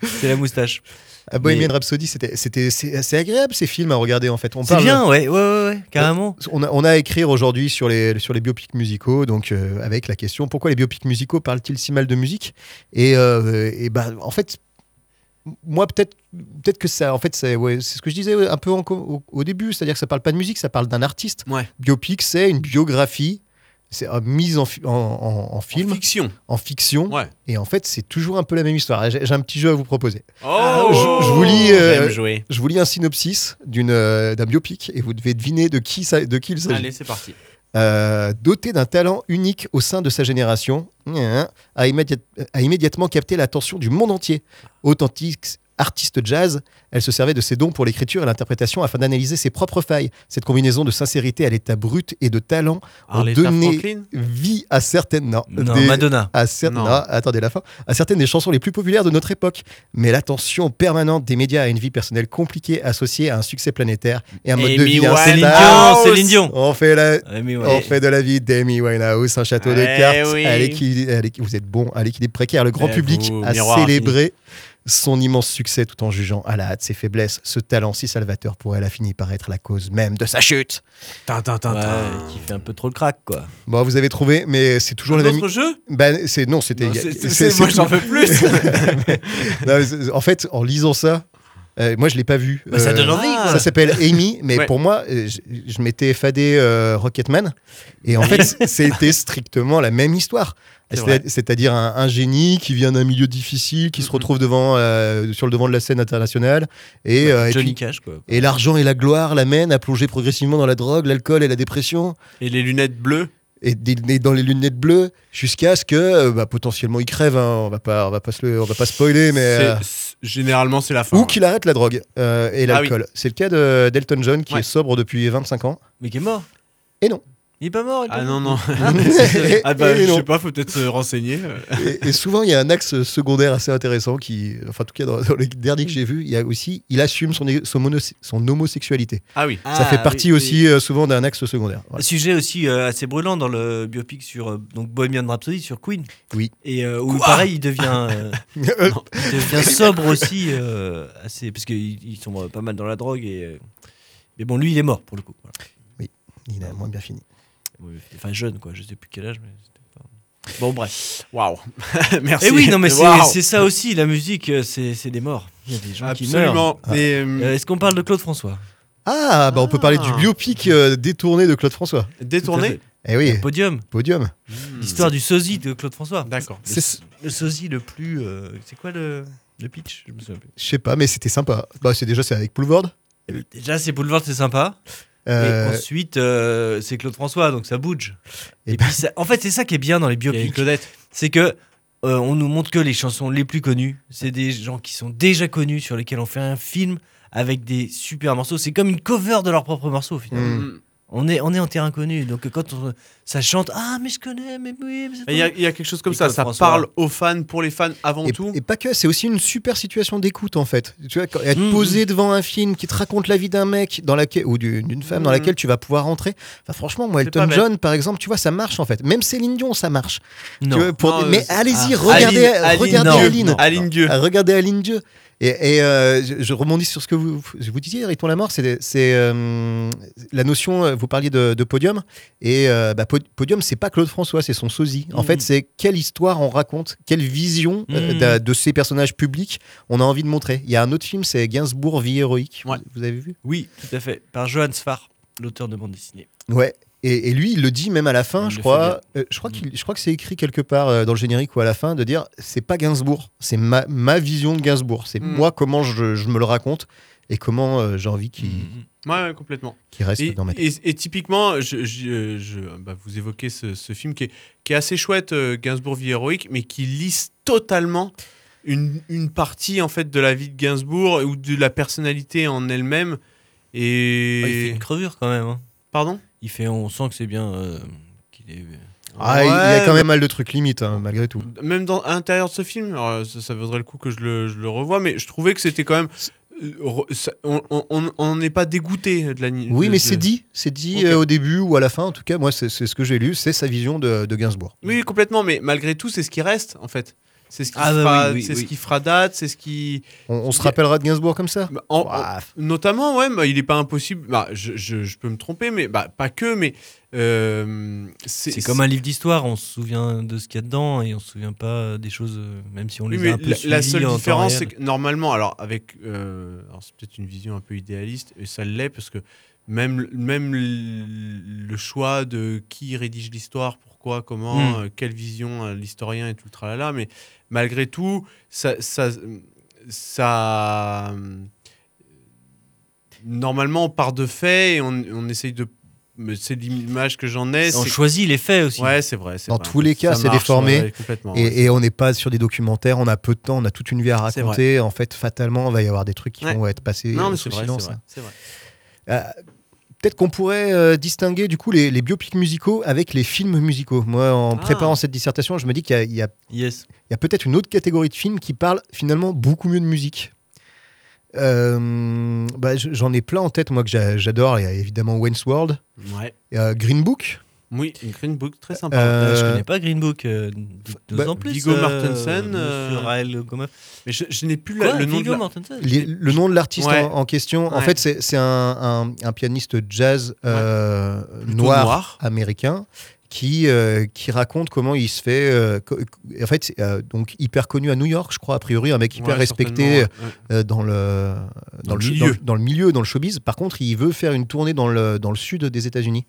marche. c'est la moustache. À Bohemian Mais- Rhapsody, c'était c'était c'est c'est agréable ces films à regarder en fait. On C'est parle- bien, ouais, ouais, ouais, ouais, carrément. On a, on a à écrire aujourd'hui sur les, sur les biopics musicaux, donc euh, avec la question pourquoi les biopics musicaux parlent-ils si mal de musique? Et, euh, et bah, en fait, moi peut-être peut-être que ça, en fait, c'est ouais, c'est ce que je disais un peu en au, au début, c'est-à-dire que ça parle pas de musique, ça parle d'un artiste. Ouais. Biopic, c'est une biographie, c'est euh, mise en, en, en- en film, En fiction. en fiction, Ouais. et en fait, c'est toujours un peu la même histoire. J'ai j'ai un petit jeu à vous proposer. Oh je- je vous lis, euh. Je vous lis un synopsis d'une euh, d'un biopic et vous devez deviner de qui, ça, de qui il s'agit. Allez, c'est parti. Euh, doté d'un talent unique au sein de sa génération, a, immédiat- a immédiatement capté l'attention du monde entier. Authentique artiste jazz, elle se servait de ses dons pour l'écriture et l'interprétation afin d'analyser ses propres failles. Cette combinaison de sincérité à l'état brut et de talent ont Arletta donné vie à certaines... Non, Non, des- Madonna. à cer- Non. non, attendez la fin. À certaines des chansons les plus populaires de notre époque. Mais l'attention permanente des médias à une vie personnelle compliquée associée à un succès planétaire et un mode de vie. Céline. Dion, Céline Dion. On fait la, on fait de la vie d'Amy Winehouse un château de Eh cartes oui. à l'équilibre- à l'équi- Vous êtes bon à l'équilibre précaire. Le grand Eh public vous, a miroir célébré son immense succès tout en jugeant à la hâte ses faiblesses. Ce talent si salvateur pour elle a fini par être la cause même de sa chute. Tintin, tintin. Ouais, qui fait un peu trop le crack, quoi. Bon, vous avez trouvé, mais c'est toujours Un même. autre jeu Ben, c'est non, c'était. Moi, j'en veux plus. *laughs* Mais en fait, en lisant ça, euh, moi je l'ai pas vu. Bah, ça donne envie, ah. quoi. Ça s'appelle *laughs* Amy, mais Ouais. pour moi, euh, je, je m'étais fadé euh, Rocketman, et en fait, *laughs* c'était strictement la même histoire. C'est-à-dire un, un génie qui vient d'un milieu difficile, qui se retrouve devant, euh, sur le devant de la scène internationale, et, euh, et Johnny puis- Cash, quoi. et l'argent et la gloire l'amènent à plonger progressivement dans la drogue, l'alcool et la dépression Et les lunettes bleues et, et dans les lunettes bleues jusqu'à ce que euh, bah, potentiellement il crève. hein. On va pas, on va pas se le- on va pas spoiler, mais euh, Généralement, c'est la fin. ou ouais. qu'il arrête la drogue euh, et Ah l'alcool. C'est le cas de d'Elton John qui Ouais. est sobre depuis 25 ans. Mais qui est mort. Et non. Il est pas mort. il est Ah pas non, mort. non. *laughs* et, Ah bah, et je non. sais pas, faut peut-être se renseigner. Et- et souvent il y a un axe secondaire assez intéressant qui, enfin en tout cas dans, dans les derniers que j'ai vus, il y a aussi, il assume son, son, mono- son homosexualité. Ah oui. Ça Ah, fait partie oui, oui. aussi euh, souvent d'un axe secondaire. Voilà. Sujet aussi euh, assez brûlant dans le biopic sur euh, donc Bohemian Rhapsody sur Queen. Oui. Et euh, où pareil, il devient, euh, *laughs* il devient sobre aussi, euh, assez parce qu'ils ils sont euh, pas mal dans la drogue et. euh, mais bon, lui, il est mort pour le coup. voilà. il a moins bien fini. Oui, Enfin, jeune, quoi. Je sais plus quel âge, mais. c'était pas- Bon, bref. Waouh. *laughs* Merci. Et oui, non, mais c'est ça aussi, la musique, euh, c'est des morts. Il y a des gens qui meurent. Absolument. Et, euh, Euh, Est-ce qu'on parle de Claude François? Ah, bah on peut parler du Ah. biopic euh, détourné de Claude François. détourné? Eh oui, Podium. podium. L'histoire du sosie de Claude François. D'accord. Le sosie le plus. euh, c'est quoi le, le pitch? Je me souviens plus. Je sais pas, mais c'était sympa. Bah, c'est déjà c'est avec Boulevard. Déjà, c'est Boulevard, c'est sympa. Euh, Et ensuite, euh, c'est Claude François, donc ça bouge. Et Et, puis, ça- en fait, c'est ça qui est bien dans les biopics. Claudette. C'est que euh, on nous montre que les chansons les plus connues, c'est des gens qui sont déjà connus, sur lesquels on fait un film avec des super morceaux. C'est comme une cover de leur propre morceau, finalement. Mm. On, est, on est en terrain connu. Donc, quand on- ça chante, ah, mais je connais, mais oui, mais c'est Il y, a, toi. il y a quelque chose comme Et ça, ça François. parle aux fans, pour les fans avant et, tout. et pas que, c'est aussi une super situation d'écoute en fait. Tu vois, quand- être Mhm. posé devant un film qui te raconte la vie d'un mec dans laquelle, ou d'une femme dans Mhm. laquelle tu vas pouvoir rentrer. Enfin, franchement, moi, Elton. John, par exemple, tu vois, ça marche en fait. Même Céline Dion, ça marche. Tu Non. vois, pour- Non, mais euh, allez-y, ah, regardez, Aline- Aline regardez Dieu. Aline. Dieu. Ah, Regardez Aline Dieu. Et, et, euh, je, je rebondis sur ce que vous, je vous disiez, Riton Lamort, c'est c'est, euh, la notion, euh, vous parliez de, de podium, et euh, bah, po- podium, c'est pas Claude François, c'est son sosie. En Mhm. fait, c'est quelle histoire on raconte, quelle vision d'a- de ces personnages publics on a envie de montrer. Il y a un autre film, c'est Gainsbourg, Vie héroïque. Ouais. Vous, vous avez vu? Oui, tout à fait. Par Johann Sfar, l'auteur de bande dessinée. Ouais. Et, et lui, il le dit même à la fin, je crois. euh, je crois qu'il, je crois que c'est écrit quelque part euh, dans le générique ou à la fin de dire c'est pas Gainsbourg, c'est ma, ma vision de Gainsbourg, c'est Mm. moi comment je, je me le raconte et comment euh, j'ai envie qu'il, Ouais, ouais, complètement. qu'il reste Et, dans ma tête. et- et typiquement, je, je- je- bah, vous évoquez ce, ce film qui est, qui est assez chouette, euh, Gainsbourg vie héroïque, mais qui lisse totalement une, une partie en fait de la vie de Gainsbourg ou de la personnalité en elle-même. Et Ah, il fait une crevure quand même. hein. pardon? Il fait, on sent que c'est bien euh, qu'il est. Ah, il- il y a Ouais, quand même mal de trucs limites, hein, malgré tout. Même dans, à l'intérieur de ce film, alors, ça, ça vaudrait le coup que je le, je le revoie, mais je trouvais que c'était quand même. euh, re- ça- on- on on- on n'est pas dégoûté de la. Oui, de- mais de- c'est dit, c'est dit Ok. euh, au début ou à la fin, en tout cas, moi, c'est, c'est ce que j'ai lu, c'est sa vision de, de Gainsbourg. Oui, complètement, mais malgré tout, c'est ce qui reste en fait. C'est ce qui, Ah bah fera, oui, oui, c'est ce oui. qui fera date, c'est ce qui. On, on se rappellera de Gainsbourg comme ça Bah, en- notamment, ouais, bah, il n'est pas impossible. Bah, je, je- je peux me tromper, mais pas que, mais. euh, C'est comme un livre d'histoire, on se souvient de ce qu'il y a dedans et on se souvient pas des choses, euh, même si on les a un peu la, seule différence, c'est que normalement, alors avec, euh, alors c'est peut-être une vision un peu idéaliste, et ça l'est parce que même même le choix de qui rédige l'histoire, pourquoi, comment, Mm. euh, quelle vision l'historien et tout le tralala, mais malgré tout, ça, ça, ça, euh, normalement, on part de faits et on, on essaye de, c'est l'image que j'en ai. On choisit les faits aussi. Ouais, c'est vrai. Dans tous les cas, c'est déformé. ouais. Et, on n'est pas sur des documentaires, on a peu de temps, on a toute une vie à raconter. En fait, fatalement, il va y avoir des trucs qui Ouais. vont être passés non, mais sous silence. c'est vrai, hein. vrai. Euh, Peut-être qu'on pourrait euh, distinguer du coup les, les biopics musicaux avec les films musicaux. Moi, en Ah. préparant cette dissertation, je me dis qu'il y a, Yes. peut-être une autre catégorie de films qui parle finalement beaucoup mieux de musique. Euh, bah, J'en ai plein en tête, moi, que j'a- j'adore. Il y a évidemment Wayne's World, Ouais. Green Book. Oui, Green Book très sympa. Euh, Euh, je connais pas Green Book. Euh, deux bah, ans plus. Viggo euh, Mortensen, euh. Mais je, je n'ai plus la- Quoi, le nom la... Mortensen Les- le nom de l'artiste Ouais. en, en question, en fait, c'est un, un- un pianiste jazz euh, noir. américain qui, euh, qui raconte comment il se fait. euh, en fait, euh, donc hyper connu à New York, je crois, a priori, un mec hyper Ouais, respecté ouais. euh, dans, le, dans, le milieu. dans, dans le milieu, dans le showbiz. Par contre, il veut faire une tournée dans le, dans le sud des États-Unis.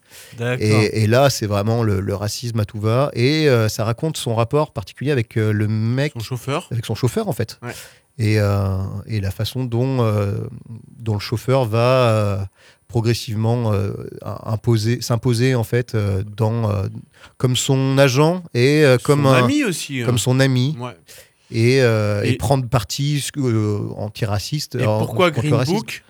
Et, et là, c'est vraiment le, le racisme à tout va. Et ça raconte son rapport particulier avec le mec Son chauffeur. avec son chauffeur en fait. Ouais. Et, euh, et la façon dont, euh, dont le chauffeur va euh, progressivement euh, imposer, s'imposer en fait euh, dans, euh, comme son agent et comme, Son un- ami aussi. comme hein. son ami Ouais. et, et Et- prendre parti antiraciste. Et pourquoi Green. Book?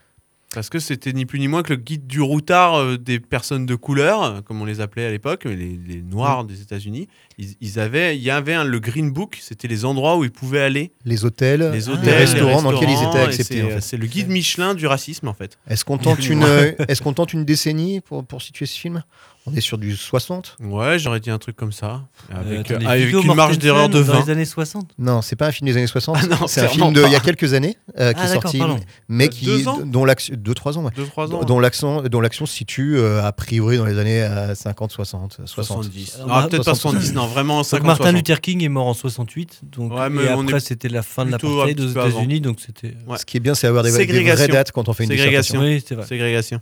Parce que c'était ni plus ni moins que le guide du routard euh, des personnes de couleur, euh, comme on les appelait à l'époque, les, les noirs Mm. des États-Unis. Ils, ils avaient, il y avait un- le Green Book, c'était les endroits où ils pouvaient aller, Les hôtels, les les hôtels, restaurants dans lesquels ils étaient acceptés. c'est- en fait. C'est le guide Michelin du racisme en fait. Est-ce qu'on *laughs* tente, une, euh, est-ce qu'on tente une décennie pour, pour situer ce film? On est sur du 60 Ouais, j'aurais dit un truc comme ça, avec, Euh, attendez, euh, avec Viggo une marge d'erreur de Dans 20. les années 60 Non, c'est pas un film des années 60. Ah c'est un film d'il y a quelques années euh, qui Ah, est sorti, pardon. mais Euh, qui, deux ans dont l'action, deux trois ans, ouais. 2-3 ans. dont l'action dont l'action se situe euh, a priori dans les années euh, 50 60 60 70. Alors, Ah, peut-être pas 70. 70, non, vraiment Donc 50 Martin 60. Luther King est mort en 68, donc Ouais, mais et après c'était la fin de l'apartheid aux. États-Unis, donc c'était. Ouais. Ce qui est bien, c'est avoir des, vraies dates quand on fait une Ségrégation. dissertation. Ségrégation.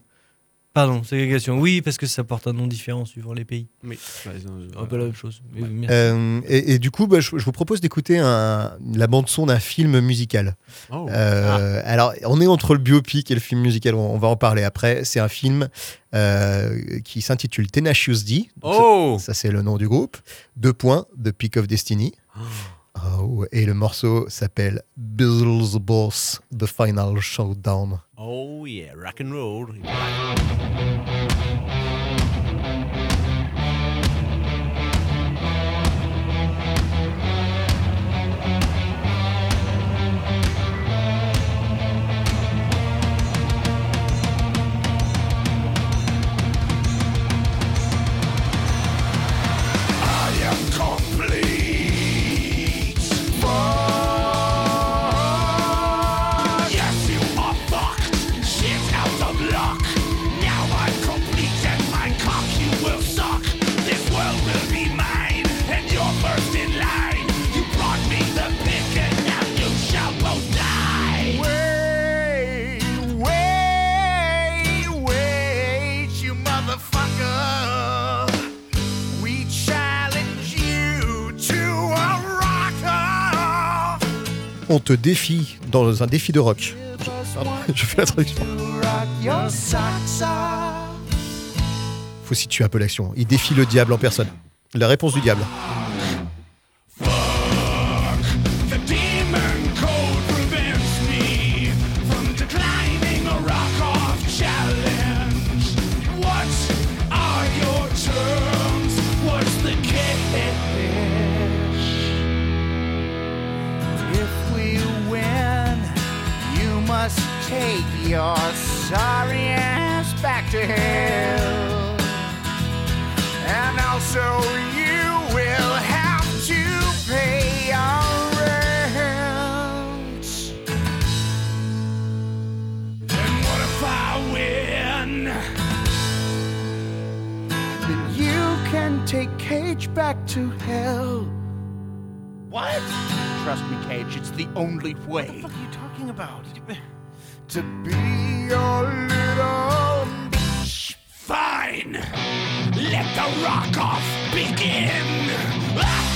Pardon, ségrégation. Oui, parce que ça porte un nom différent suivant les pays. Oui. Bah, Un peu la même chose. Euh, et, et du coup, bah, je, je vous propose d'écouter la bande-son d'un film musical. Oh. Euh, Alors, on est entre le biopic et le film musical, on, on va en parler après. C'est un film euh, qui s'intitule Tenacious D. Ça- Oh Ça, c'est le nom du groupe. Deux points, The Peak of Destiny. Oh, et le morceau s'appelle Beatles Boss, The Final Showdown. Oh yeah, rock and roll. On te défie dans un défi de rock. *laughs* Je fais la traduction. Faut situer un peu l'action. Il défie le diable en personne. La réponse du diable. Take Cage back to hell. What? Trust me, Cage, it's the only way. What the fuck are you talking about? *laughs* To be your little bitch. Fine. Let the rock off begin. I'm *laughs*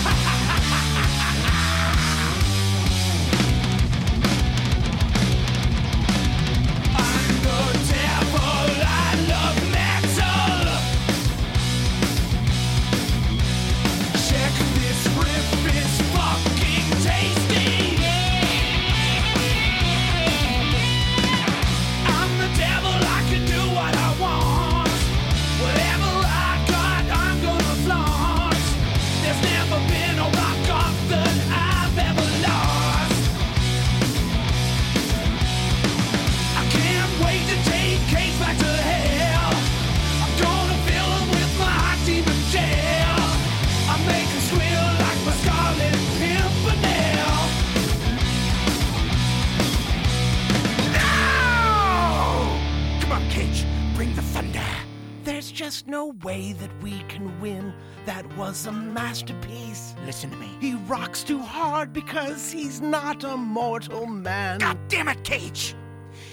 way that we can win. That was a masterpiece. Listen to me. He rocks too hard because he's not a mortal man. God damn it, Cage!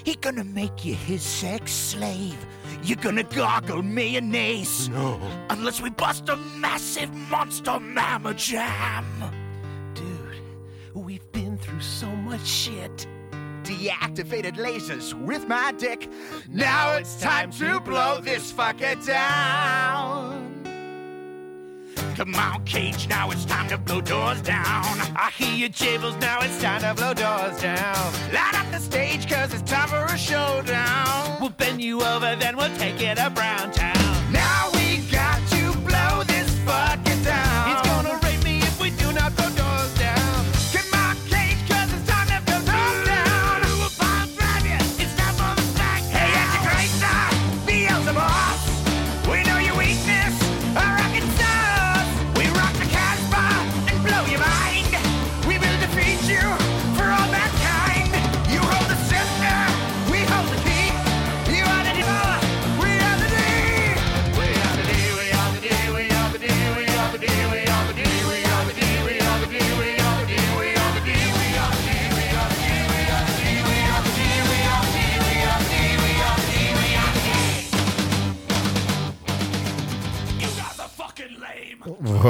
He gonna make you his sex slave. You're gonna gargle mayonnaise. No. Unless we bust a massive monster mamma jam. Dude, we've been through so much shit. Deactivated lasers with my dick. Now it's time to blow this fucker down. Come on, Cage, now it's time to blow doors down. I hear your jables, now it's time to blow doors down. Light up the stage, cause it's time for a showdown. We'll bend you over, then we'll take it to Brown Town.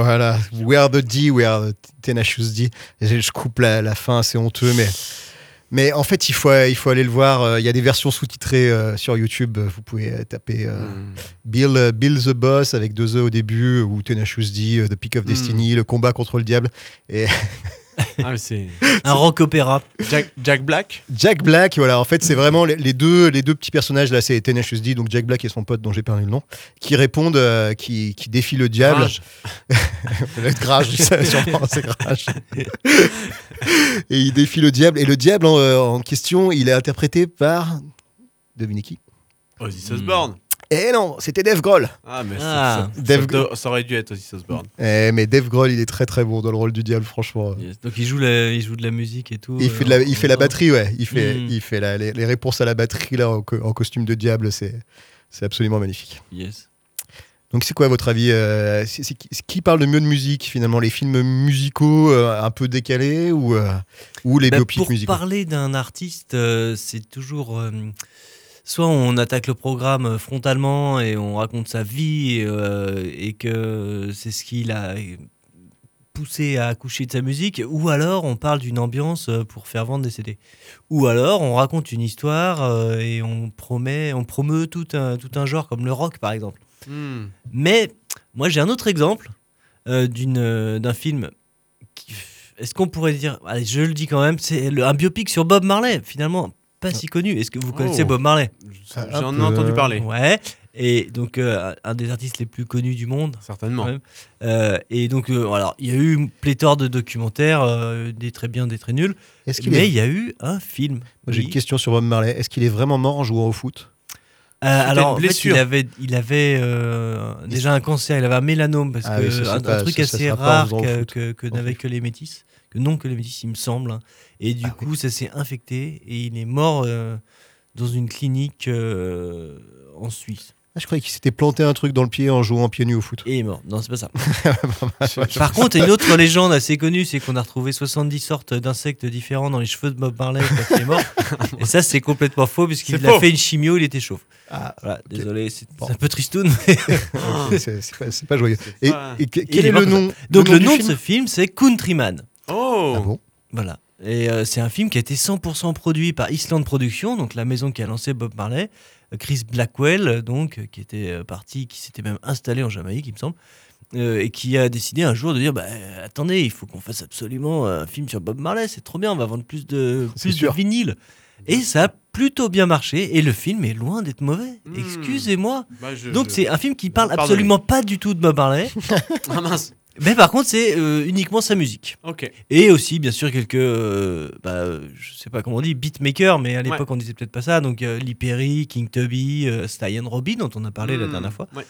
Voilà, We are the D, We are the Tenacious D. Je coupe la, la fin, c'est honteux, mais. Mais en fait, il faut, il faut aller le voir. Euh, Il y a des versions sous-titrées euh, sur YouTube. Vous pouvez euh, taper Hmm. Bill, Bill the Boss avec deux E au début, ou Tenacious D, The Peak of Mm. Destiny, le combat contre le diable. Et *laughs* *laughs* Ah, c'est Un rock opéra. Jack, Jack Black Jack Black, voilà, en fait, c'est vraiment les, les deux, les deux petits personnages là, c'est Tenacious D, donc Jack Black et son pote dont j'ai perdu le nom, qui répondent, euh, qui, qui défient le diable. Rage. Peut-être Grage, *laughs* sûrement, c'est Grage. *laughs* et il défie le diable. Et le diable en, euh, en question, il est interprété par. Devinez qui Ozzy Osbourne. Eh non, c'était Dave Grohl. Ah, mais Ah. ça, ça- Dave ça aurait dû être Ozzy Osbourne. Eh, mais Dave Grohl, il est très très bon dans le rôle du diable, franchement. Yes. Donc il joue, la- il joue de la musique et tout. Il euh, fait, de la, il fait la en- batterie, ouais. Il fait, Mm. il fait la- les, les réponses à la batterie là, en, co- en costume de diable. C'est, c'est absolument magnifique. Yes. Donc, c'est quoi votre avis euh, qui, qui parle le mieux de musique finalement? Les films musicaux euh, un peu décalés ou, euh, ou les Bah, biopics pour musicaux? parler d'un artiste, euh, c'est toujours. Euh, soit on attaque le programme frontalement et on raconte sa vie et, euh, et que c'est ce qui l'a poussé à accoucher de sa musique, ou alors on parle d'une ambiance euh, pour faire vendre des CD. Ou alors on raconte une histoire euh, et on promet, on promeut tout un, tout un genre comme le rock par exemple. Hmm. Mais moi j'ai un autre exemple euh, d'une euh, d'un film. qui- Est-ce qu'on pourrait dire, allez, je le dis quand même, c'est le- un biopic sur Bob Marley finalement pas si connu. Est-ce que vous connaissez Oh. Bob Marley? J'en ai entendu parler. Ouais. Et donc euh, un des artistes les plus connus du monde. Certainement. Euh, et donc euh, alors il y a eu une pléthore de documentaires, euh, des très bien, des très nuls. Est-ce qu'il Mais est... il y a eu un film. Moi, J'ai Oui. une question sur Bob Marley. Est-ce qu'il est vraiment mort en jouant au foot? Euh, alors, en fait, blessure. il avait, il avait euh, déjà un cancer, il avait un mélanome, parce Ah que oui, ça, c'est un, truc ça, assez rare que, que n'avaient que les métis, que non que les métis, il me semble. Et du coup, ça s'est infecté et il est mort euh, dans une clinique euh, en Suisse. ah, Je croyais qu'il s'était planté un truc dans le pied en jouant pieds nus au foot. Et il est mort. Non, c'est pas ça. *laughs* Par contre, une autre légende assez connue, c'est qu'on a retrouvé 70 sortes d'insectes différents dans les cheveux de Bob Marley quand il est mort. *laughs* Et ça, c'est complètement faux, puisqu'il a fait une chimio, il était chauve. Ah, Voilà, désolé, c'est Bon. un peu tristoun. mais- *laughs* c'est pas, pas joyeux. Et, pas- quel est est le nom Donc le nom, du de film ce film, c'est Countryman. Oh Ah bon? Voilà. Et euh, c'est un film qui a été 100% produit par Island Productions, donc la maison qui a lancé Bob Marley. Euh, Chris Blackwell, donc, euh, qui était parti, qui s'était même installé en Jamaïque, il me semble, euh, et qui a décidé un jour de dire bah, attendez, il faut qu'on fasse absolument un film sur Bob Marley, c'est trop bien, on va vendre plus de, plus de sûr. vinyles. Et ça a plutôt bien marché, et le film est loin d'être mauvais. Hmm. Excusez-moi. Bah, je- Donc je- c'est un film qui parle absolument pas du tout de Bob Marley, *laughs* Ah mince. Mais par contre c'est euh, uniquement sa musique. Ok. Et aussi, bien sûr, quelques, euh, bah, euh, je sais pas comment on dit, beatmakers, mais à l'époque on disait peut-être pas ça. Donc euh, Lee Perry, King Tubby, euh, Sly and Robbie, dont on a parlé la Hmm. dernière fois Ouais.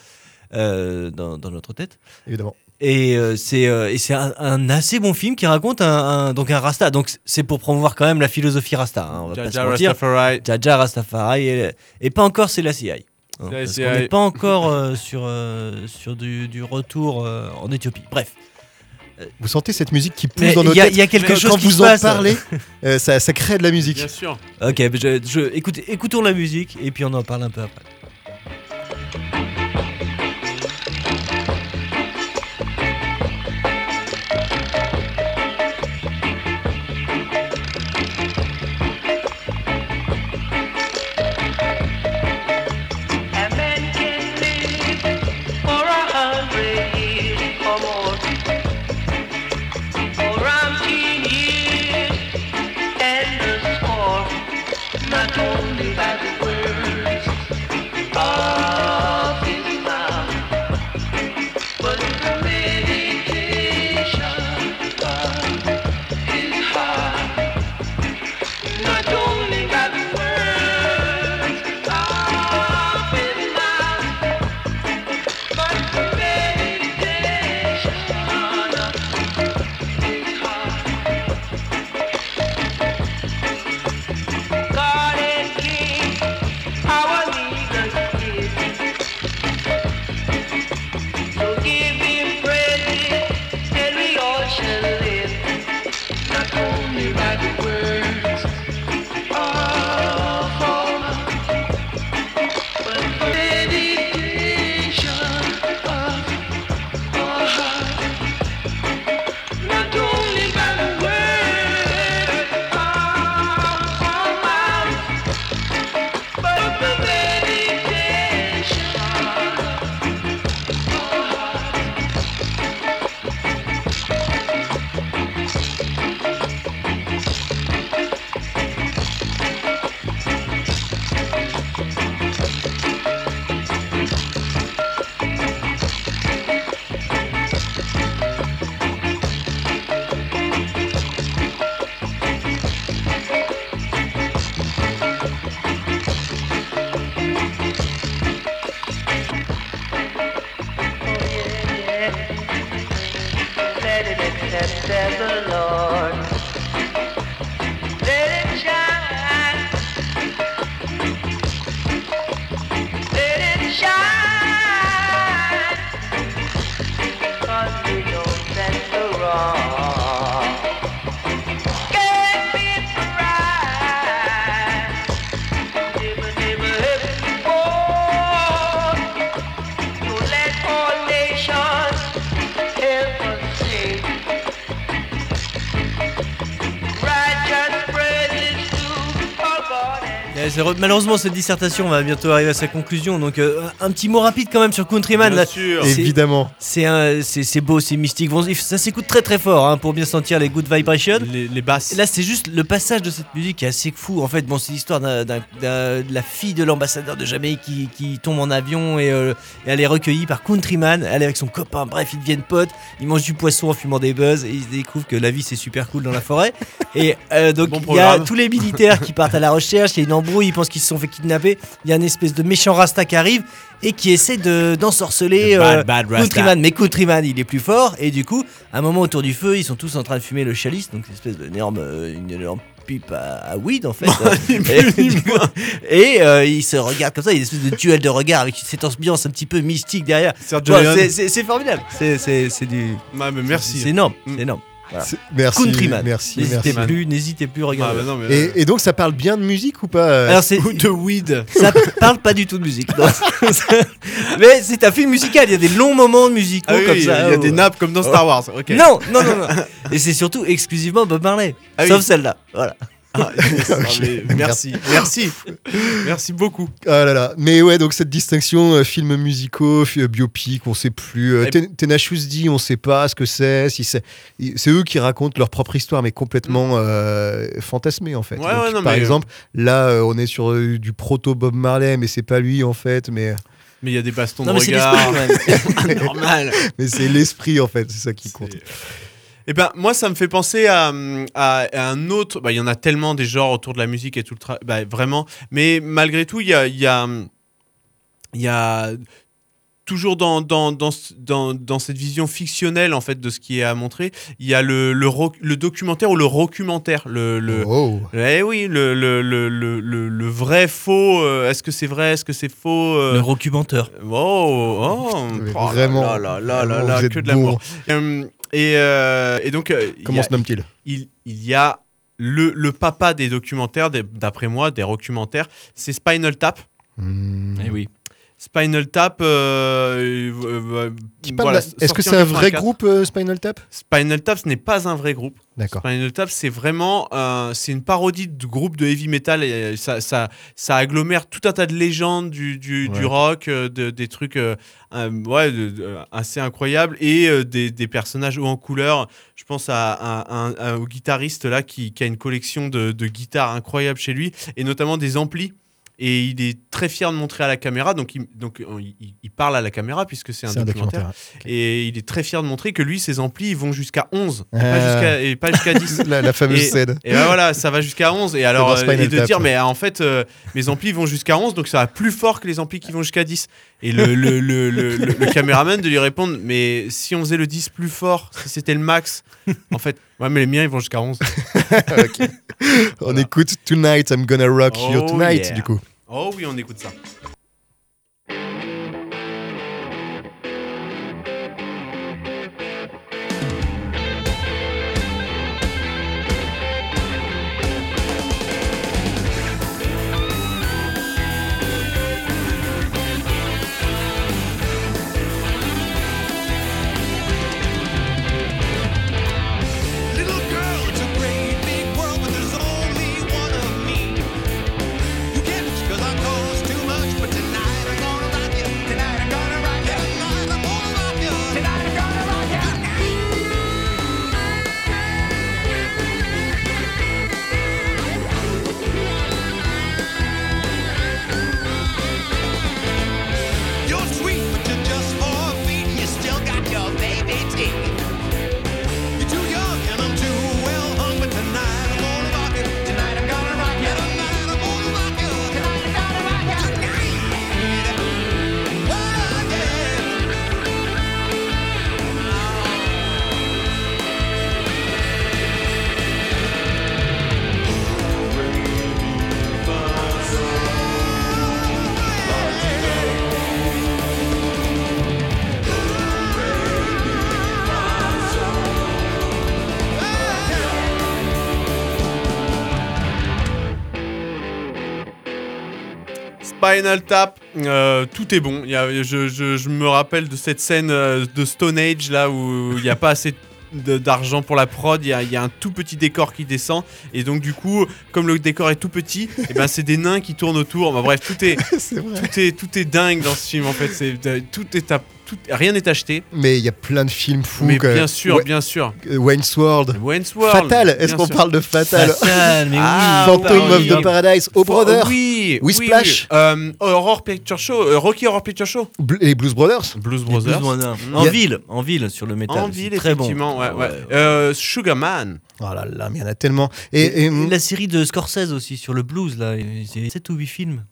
euh, dans, dans notre tête. Évidemment. Et euh, c'est euh, et c'est un, un assez bon film qui raconte un, un- donc un Rasta. Donc c'est pour promouvoir quand même la philosophie Rasta. hein, on va pas se Jaja mentir. Rastafari. Jaja Rastafari et, et pas encore c'est la CI. Parce qu'on n'est pas encore euh, sur, euh, sur du, du retour euh, en Éthiopie. Bref. Vous sentez cette musique qui pousse Mais dans nos il y a- têtes il y a quelque chose Quand qui vous se en passe. parlez, *laughs* euh, ça, ça crée de la musique. Bien sûr. Ok, je, je- écoutez, écoutons la musique et puis on en parle un peu après. there's oh. a. Malheureusement, cette dissertation va bientôt arriver à sa conclusion. Donc, euh, un petit mot rapide quand même sur Countryman. Bien là. sûr. C'est- Évidemment. C'est un- c'est c'est beau, c'est mystique. Bon, ça s'écoute très très fort hein, pour bien sentir les good vibrations. Les, les basses. Là, c'est juste le passage de cette musique qui est assez fou. En fait, bon, c'est l'histoire d'un- d'un- d'un- de la fille de l'ambassadeur de Jamaïque qui, qui tombe en avion et, euh, et elle est recueillie par Countryman. Elle est avec son copain. Bref, ils deviennent potes. Ils mangent du poisson en fumant des buzz et ils découvrent que la vie c'est super cool dans la forêt. Et euh, donc, Bon il y a tous les militaires qui partent à la recherche. Il y a une embrouille. Ils pensent qu'ils se sont fait kidnapper. Il y a une espèce de méchant Rasta qui arrive et qui essaie de- d'ensorceler Le bad, euh, bad. Countryman. Mais Countryman, il est plus fort. Et du coup, à un moment autour du feu, ils sont tous en train de fumer le chalice, donc une espèce d'énorme euh, une énorme pipe à, à weed en fait. *laughs* et du coup, et, euh, ils se regardent comme ça, il y a une espèce de duel de regard avec cette ambiance un petit peu mystique derrière. C'est- formidable. C'est c'est- c'est du. Ouais, mais merci. C'est énorme. Mm. C'est énorme. Voilà. C'est- Merci, Countryman. merci, N'hésitez merci. plus, n'hésitez plus, Ah, regardez. bah non, mais, euh, Et, et donc, ça parle bien de musique ou pas euh, Alors c'est Ou de weed. *laughs* ça parle pas du tout de musique. non. *laughs* Mais c'est un film musical, il y a des longs moments musicaux Ah oui, comme il y ça. a- il y a où- des nappes comme dans Star Wars. Ok. Non, non, non, non. Et c'est surtout exclusivement Bob Marley. Ah oui. Sauf celle-là. Voilà. Ah, *laughs* merci, merci, merci beaucoup. Ah là là. Mais ouais, donc cette distinction euh, films musicaux, euh, biopic, on sait plus. Euh, Ten- Tenacious D, on sait pas ce que c'est. Si c'est, eux qui racontent leur propre histoire, mais complètement euh, fantasmée en fait. Mm. Ouais, Donc, ouais, non, par mais, euh, exemple, là, euh, on est sur euh, du proto Bob Marley, mais c'est pas lui en fait. Mais, Mais il y a des bastons Non, de mais c'est regard. *laughs* Normal. *laughs* mais c'est l'esprit en fait. C'est ça qui compte. Eh ben, moi, ça me fait penser à, à- à un autre. bah, Il y en a tellement des genres autour de la musique et tout le tra- bah, vraiment. Mais malgré tout, il y a, il y a, il y a toujours dans, dans, dans, ce- dans, dans cette vision fictionnelle en fait de ce qui est à montrer. Il y a le, le, roc- le documentaire ou le rocumentaire. Le, le, Oh. Eh oui, le, le, le, le, le- le vrai faux. euh, Est-ce que c'est vrai Est-ce que c'est faux euh, Le rocumenteur. Oh, oh, oh là vraiment, là là là là là, êtes que de l'amour. Euh, et, euh, et donc, euh, il y Comment a- se nomme-t-il? il, il y a le, le papa des documentaires, d'après moi, des documentaires, c'est Spinal Tap. Hmm. Eh oui. Spinal Tap. euh, euh, voilà, de- Est-ce que c'est un vrai 84. groupe euh, Spinal Tap? Spinal Tap, ce n'est pas un vrai groupe. D'accord. Spinal Tap, c'est vraiment euh, c'est une parodie de groupe de heavy metal. Et euh, ça, ça, ça agglomère tout un tas de légendes du, du, rock, euh, de- des trucs euh, euh, ouais, de- de- assez incroyables et euh, des, des personnages hauts en couleur. Je pense à, à- à au guitariste là qui, qui a une collection de, de guitares incroyables chez lui et notamment des amplis. Et il est très fier de montrer à la caméra, donc il, donc, euh, il, il parle à la caméra puisque c'est un, un documentaire. documentaire. Et il est très fier de montrer que lui, ses amplis, ils vont jusqu'à 11 et Ah. pas jusqu'à- et pas jusqu'à 10. *laughs* la, la fameuse Et- scène. Et ben voilà, ça va jusqu'à 11. Et alors, euh, et de dire, mais en fait, euh, mes amplis vont jusqu'à 11, donc ça va plus fort que les amplis qui vont jusqu'à 10. Et le, le, le, le, caméraman de lui répondre, mais si on faisait le 10 plus fort, si c'était le max, en fait, ouais, mais les miens, ils vont jusqu'à 11. *laughs* Ok. On écoute Tonight I'm Gonna Rock You Oh, Tonight, yeah. du coup. Oh oui, on écoute ça. Spinal Tap, euh, tout est bon. Il y a- je, je- je me rappelle de cette scène euh, de Stone Age là où il n'y a pas assez d'argent pour la prod. Il y, a, il y a un tout petit décor qui descend. Et donc, du coup, comme le décor est tout petit, et ben, c'est des nains qui tournent autour. Bah, bref, tout est, *laughs* tout, est, tout est dingue dans ce film en fait. C'est, tout est à- tout- rien n'est acheté. Mais il y a plein de films fous. mais quand même. bien sûr, Ouais, bien sûr. Wayne's World. Wayne's World. Fatal. Est-ce qu'on parle de Fatal Fatal, mais Ah, oui. Phantom oui, of the Paradise. Oh Brother. Oui, With oui, Splash. oui. Euh, Horror Picture Show. euh, Rocky Horror Picture Show. Bl- Les Blues Brothers. Blues Brothers. Mm. En a- ville, en ville sur le métal. En ville, très bon. effectivement. Ouais, ouais. Ouais. Euh, Sugarman. Oh là là, mais il y en a tellement. Et, Et, et- la série de Scorsese aussi sur le blues là, c'est 7 ou 8 films.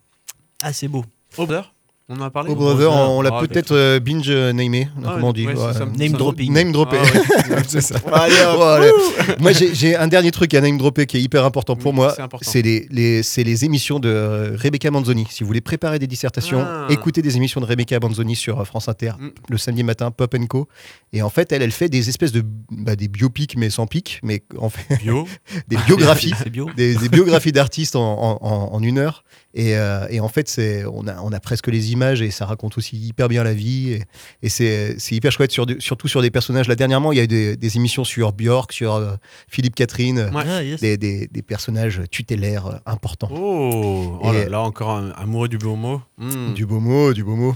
Ah c'est beau. Oh, Brother. On en a parlé Oh Brother, on l'a Ah, peut-être euh, binge euh, namé. Ah, comment on dit ouais, c'est ouais. ça. Name dropping. Name droppé. Ah, ouais. *laughs* c'est ça. Oh, allez. *laughs* Moi, j'ai un dernier truc à name dropper qui est hyper important pour Oui, moi. c'est important. C'est les, les, émissions de euh, Rebecca Manzoni. Si vous voulez préparer des dissertations, Ah. écoutez des émissions de Rebecca Manzoni sur France Inter Mm. le samedi matin, Pop Co. Et en fait, elle, elle fait des espèces de bah, des biopics mais sans pic, mais en fait Bio. *laughs* des biographies. Bio. des, des biographies d'artistes en, en- en- en une heure. Et, euh, et en fait, c'est, on, a, on a presque les images et ça raconte aussi hyper bien la vie. Et, et c'est, c'est hyper chouette, sur, surtout sur des personnages. Là, dernièrement, il y a eu des, des émissions sur Björk, sur euh, Philippe Catherine, euh, Ouais. Ah, yes. des, des- des personnages tutélaires importants. Oh, oh là encore un amoureux du beau mot. Mm. Du beau mot, du beau mot.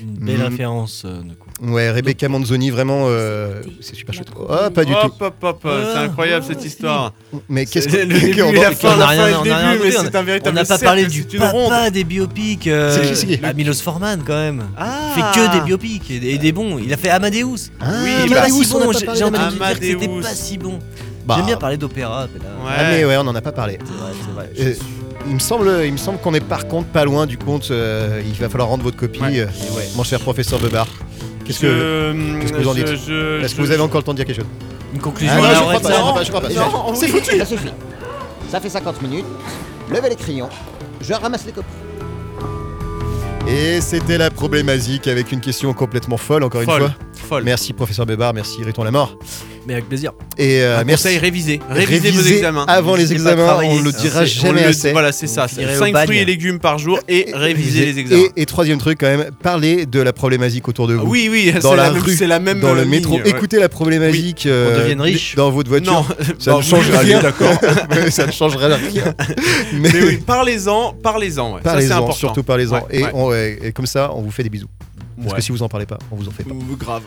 Une belle Mm. référence euh, du coup. Ouais, Rebecca Manzoni, vraiment, euh, c'est super chouette. Oh, pas du hop, tout. Hop, hop, c'est Ah, incroyable oh, cette histoire. Mais qu'est-ce C'est que le début et la fin, On la a fin rien- et le on a rien début, mais entendu, c'est un On n'a pas cercle, parlé du c'est une ronde. papa des biopics. euh, C'est qui, c'est qui bah, Milos Forman quand même. Ah. Il fait que des biopics et, et des bons. Il a fait Amadeus. Ah, Oui, Qui est bah, pas si Amadeus, on bon. n'a pas J'ai parlé j'ai entendu dire que c'était pas si bon. Bah, J'aime bien parler d'opéra. mais là- Ouais. Ah, mais ouais, on n'en a pas parlé. C'est vrai, c'est vrai. Euh, il me semble, il me semble qu'on est par contre pas loin du compte. euh, il va falloir rendre votre copie, Ouais. euh, mon cher professeur Bebar. Qu'est-ce que, Je- qu'est-ce que vous en dites est-ce que je- vous avez encore le temps de dire quelque chose Une conclusion. Ah, non, la je crois Red pas, Sun. je crois pas, je crois pas. Non, C'est foutu. Ça suffit. Ça fait 50 minutes. Levez les crayons. Je ramasse les copies. Et c'était la problématique avec une question complètement folle, encore Folle. une fois. Folle. Merci professeur Bebar, merci Riton la mort. Mais avec plaisir. Et euh, merci. conseil, révisez. Révisez vos Révisez examens. avant les examens, on le dira On jamais le- assez. Voilà, c'est ça. Vous finirez au 5 bagne. fruits et légumes par jour et Et- révisez les examens. Et, et troisième truc quand même, parlez de la problématique autour de vous. Oui, oui, Dans la rue, c'est la même dans le euh, métro, ligne, ouais. écoutez la problématique euh, Qu'on devienne riche. dans votre voiture. Non, *laughs* Ça ne change oui, rien. D'accord. *laughs* ça ne changera rien. *laughs* Mais, oui, parlez-en, parlez-en. Ouais. Ça, c'est important. surtout parlez-en. Et, on- comme ça, on vous fait des bisous. Parce que si vous en parlez pas, on vous en fait pas. Grave.